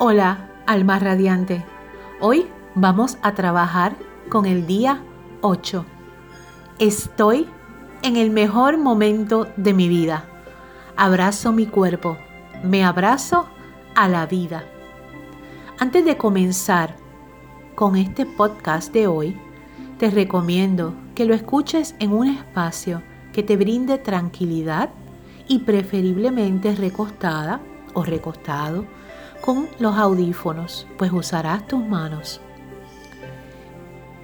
Hola, alma radiante. Hoy vamos a trabajar con el día 8. Estoy en el mejor momento de mi vida. Abrazo mi cuerpo. Me abrazo a la vida. Antes de comenzar con este podcast de hoy, te recomiendo que lo escuches en un espacio que te brinde tranquilidad y preferiblemente recostada o recostado con los audífonos, pues usarás tus manos.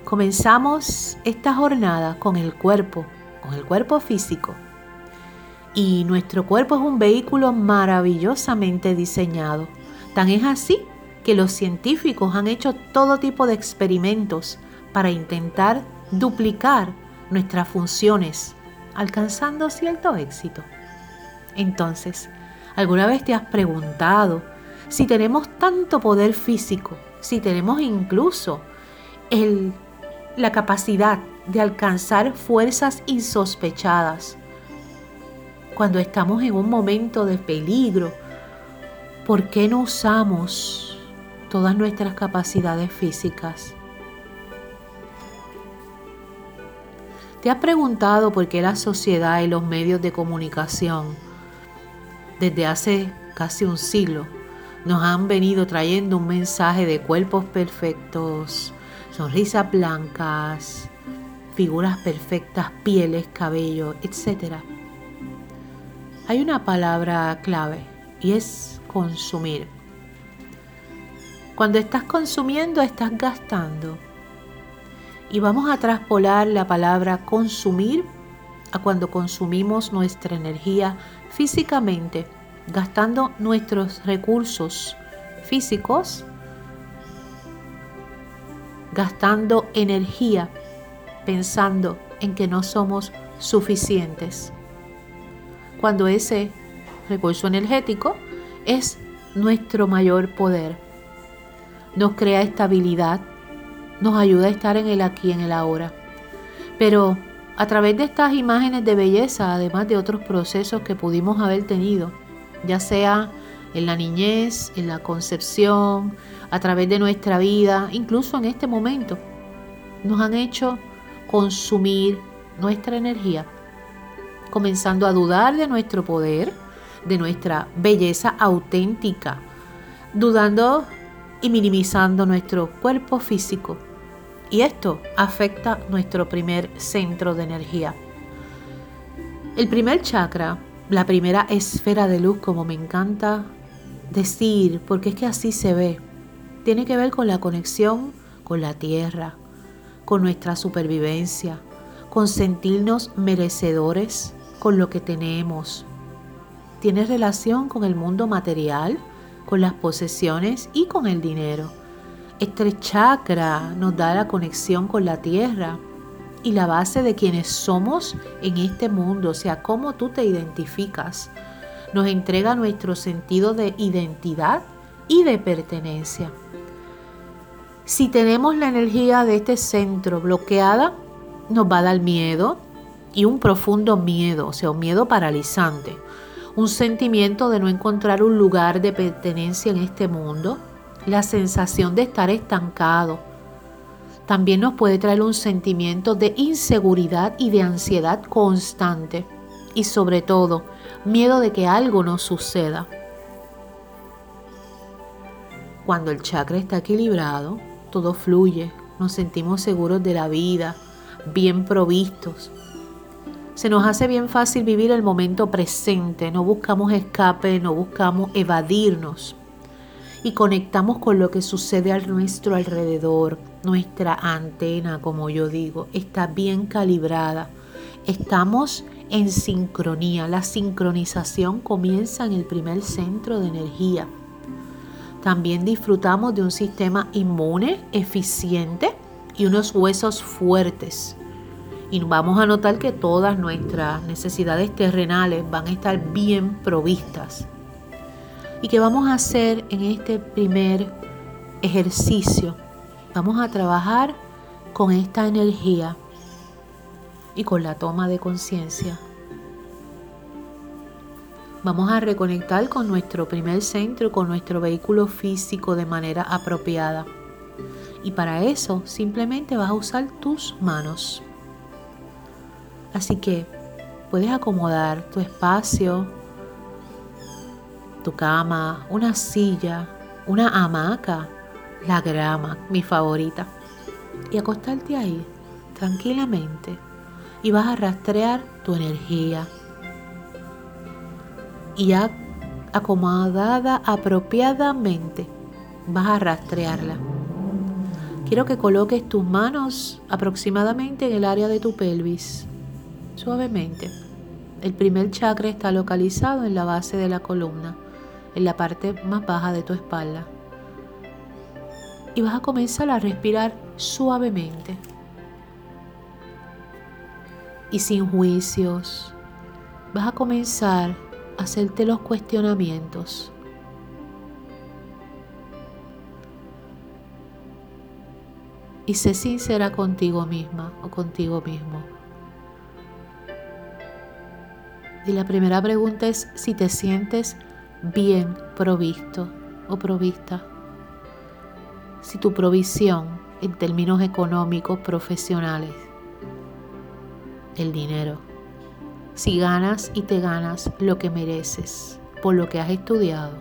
Comenzamos esta jornada con el cuerpo, con el cuerpo físico. Y nuestro cuerpo es un vehículo maravillosamente diseñado. Tan es así que los científicos han hecho todo tipo de experimentos para intentar duplicar nuestras funciones, alcanzando cierto éxito. Entonces, ¿alguna vez te has preguntado si tenemos tanto poder físico, si tenemos incluso la capacidad de alcanzar fuerzas insospechadas, cuando estamos en un momento de peligro, ¿por qué no usamos todas nuestras capacidades físicas? ¿Te has preguntado por qué la sociedad y los medios de comunicación desde hace casi un siglo nos han venido trayendo un mensaje de cuerpos perfectos, sonrisas blancas, figuras perfectas, pieles, cabello, etc. Hay una palabra clave y es consumir. Cuando estás consumiendo, estás gastando. Y vamos a traspolar la palabra consumir a cuando consumimos nuestra energía físicamente gastando nuestros recursos físicos, gastando energía pensando en que no somos suficientes. Cuando ese recurso energético es nuestro mayor poder. Nos crea estabilidad, nos ayuda a estar en el aquí, en el ahora. Pero a través de estas imágenes de belleza, además de otros procesos que pudimos haber tenido, ya sea en la niñez, en la concepción, a través de nuestra vida, incluso en este momento, nos han hecho consumir nuestra energía, comenzando a dudar de nuestro poder, de nuestra belleza auténtica, dudando y minimizando nuestro cuerpo físico. Y esto afecta nuestro primer centro de energía. El primer chakra la primera esfera de luz, como me encanta decir, porque es que así se ve, tiene que ver con la conexión con la tierra, con nuestra supervivencia, con sentirnos merecedores con lo que tenemos. Tiene relación con el mundo material, con las posesiones y con el dinero. Este chakra nos da la conexión con la tierra, y la base de quienes somos en este mundo, o sea, cómo tú te identificas. Nos entrega nuestro sentido de identidad y de pertenencia. Si tenemos la energía de este centro bloqueada, nos va a dar miedo y un profundo miedo, o sea, un miedo paralizante, un sentimiento de no encontrar un lugar de pertenencia en este mundo, la sensación de estar estancado, también nos puede traer un sentimiento de inseguridad y de ansiedad constante y sobre todo miedo de que algo nos suceda. Cuando el chakra está equilibrado, todo fluye, nos sentimos seguros de la vida, bien provistos. Se nos hace bien fácil vivir el momento presente, no buscamos escape, no buscamos evadirnos y conectamos con lo que sucede a nuestro alrededor. Nuestra antena, como yo digo, está bien calibrada. Estamos en sincronía. La sincronización comienza en el primer centro de energía. También disfrutamos de un sistema inmune eficiente y unos huesos fuertes. Y vamos a notar que todas nuestras necesidades terrenales van a estar bien provistas. ¿Y qué vamos a hacer en este primer ejercicio? Vamos a trabajar con esta energía y con la toma de conciencia. Vamos a reconectar con nuestro primer centro, con nuestro vehículo físico de manera apropiada. Y para eso simplemente vas a usar tus manos. Así que puedes acomodar tu espacio, tu cama, una silla, una hamaca, la grama, mi favorita. Y acostarte ahí, tranquilamente. Y vas a rastrear tu energía. Y ya acomodada apropiadamente, vas a rastrearla. Quiero que coloques tus manos aproximadamente en el área de tu pelvis, suavemente. El primer chakra está localizado en la base de la columna, en la parte más baja de tu espalda. Y vas a comenzar a respirar suavemente y sin juicios. Vas a comenzar a hacerte los cuestionamientos. Y sé sincera contigo misma o contigo mismo. Y la primera pregunta es si te sientes bien provisto o provista. Si tu provisión en términos económicos, profesionales, el dinero. Si ganas y te ganas lo que mereces por lo que has estudiado.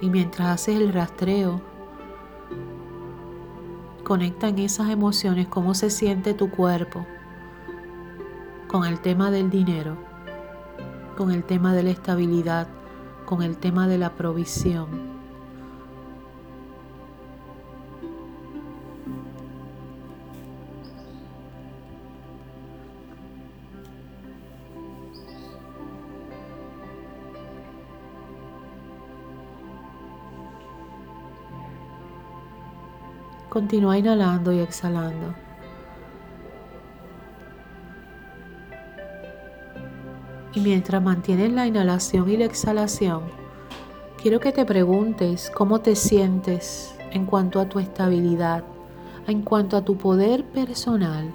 Y mientras haces el rastreo, conecta en esas emociones cómo se siente tu cuerpo con el tema del dinero, con el tema de la estabilidad, con el tema de la provisión. Continúa inhalando y exhalando. Y mientras mantienes la inhalación y la exhalación, quiero que te preguntes cómo te sientes en cuanto a tu estabilidad, en cuanto a tu poder personal.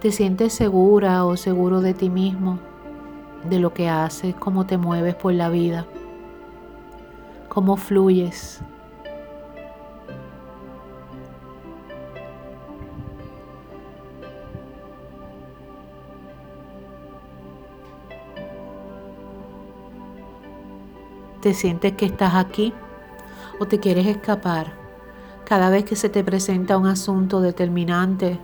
¿Te sientes segura o seguro de ti mismo, de lo que haces, cómo te mueves por la vida, cómo fluyes? ¿Te sientes que estás aquí o te quieres escapar? Cada vez que se te presenta un asunto determinante,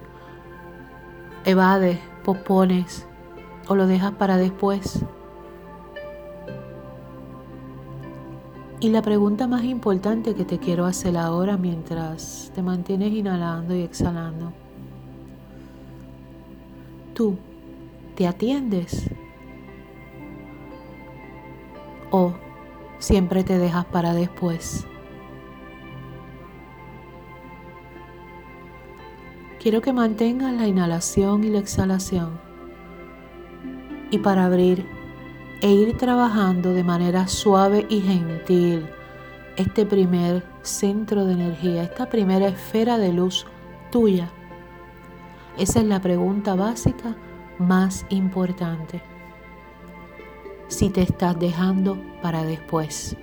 evades, pospones o lo dejas para después. Y la pregunta más importante que te quiero hacer ahora mientras te mantienes inhalando y exhalando. ¿Tú te atiendes? ¿O siempre te dejas para después. Quiero que mantengas la inhalación y la exhalación. Y para abrir e ir trabajando de manera suave y gentil este primer centro de energía, esta primera esfera de luz tuya. Esa es la pregunta básica más importante si te estás dejando para después.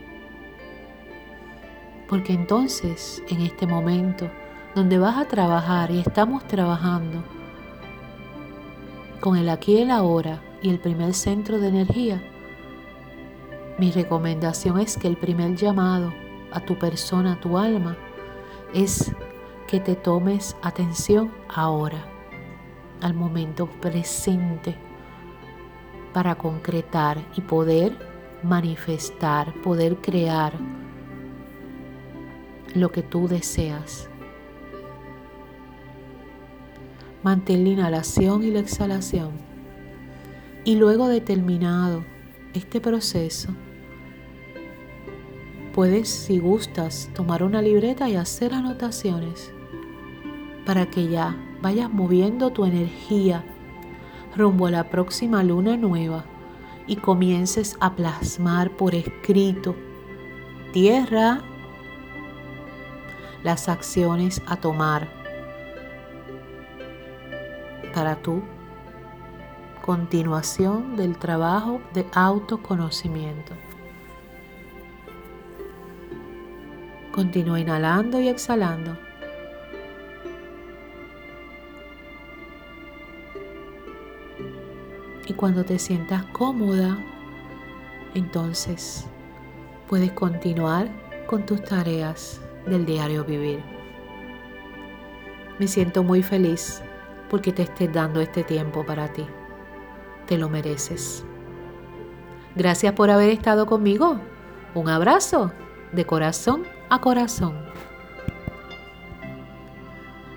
Porque entonces, en este momento, donde vas a trabajar y estamos trabajando con el aquí y el ahora y el primer centro de energía, mi recomendación es que el primer llamado a tu persona, a tu alma, es que te tomes atención ahora, al momento presente para concretar y poder manifestar, poder crear lo que tú deseas. Mantén la inhalación y la exhalación. Y luego de terminado este proceso, puedes, si gustas, tomar una libreta y hacer anotaciones para que ya vayas moviendo tu energía rumbo a la próxima luna nueva y comiences a plasmar por escrito, tierra, las acciones a tomar para tu continuación del trabajo de autoconocimiento. Continúa inhalando y exhalando. Y cuando te sientas cómoda, entonces puedes continuar con tus tareas del diario vivir. Me siento muy feliz porque te estés dando este tiempo para ti. Te lo mereces. Gracias por haber estado conmigo. Un abrazo de corazón a corazón.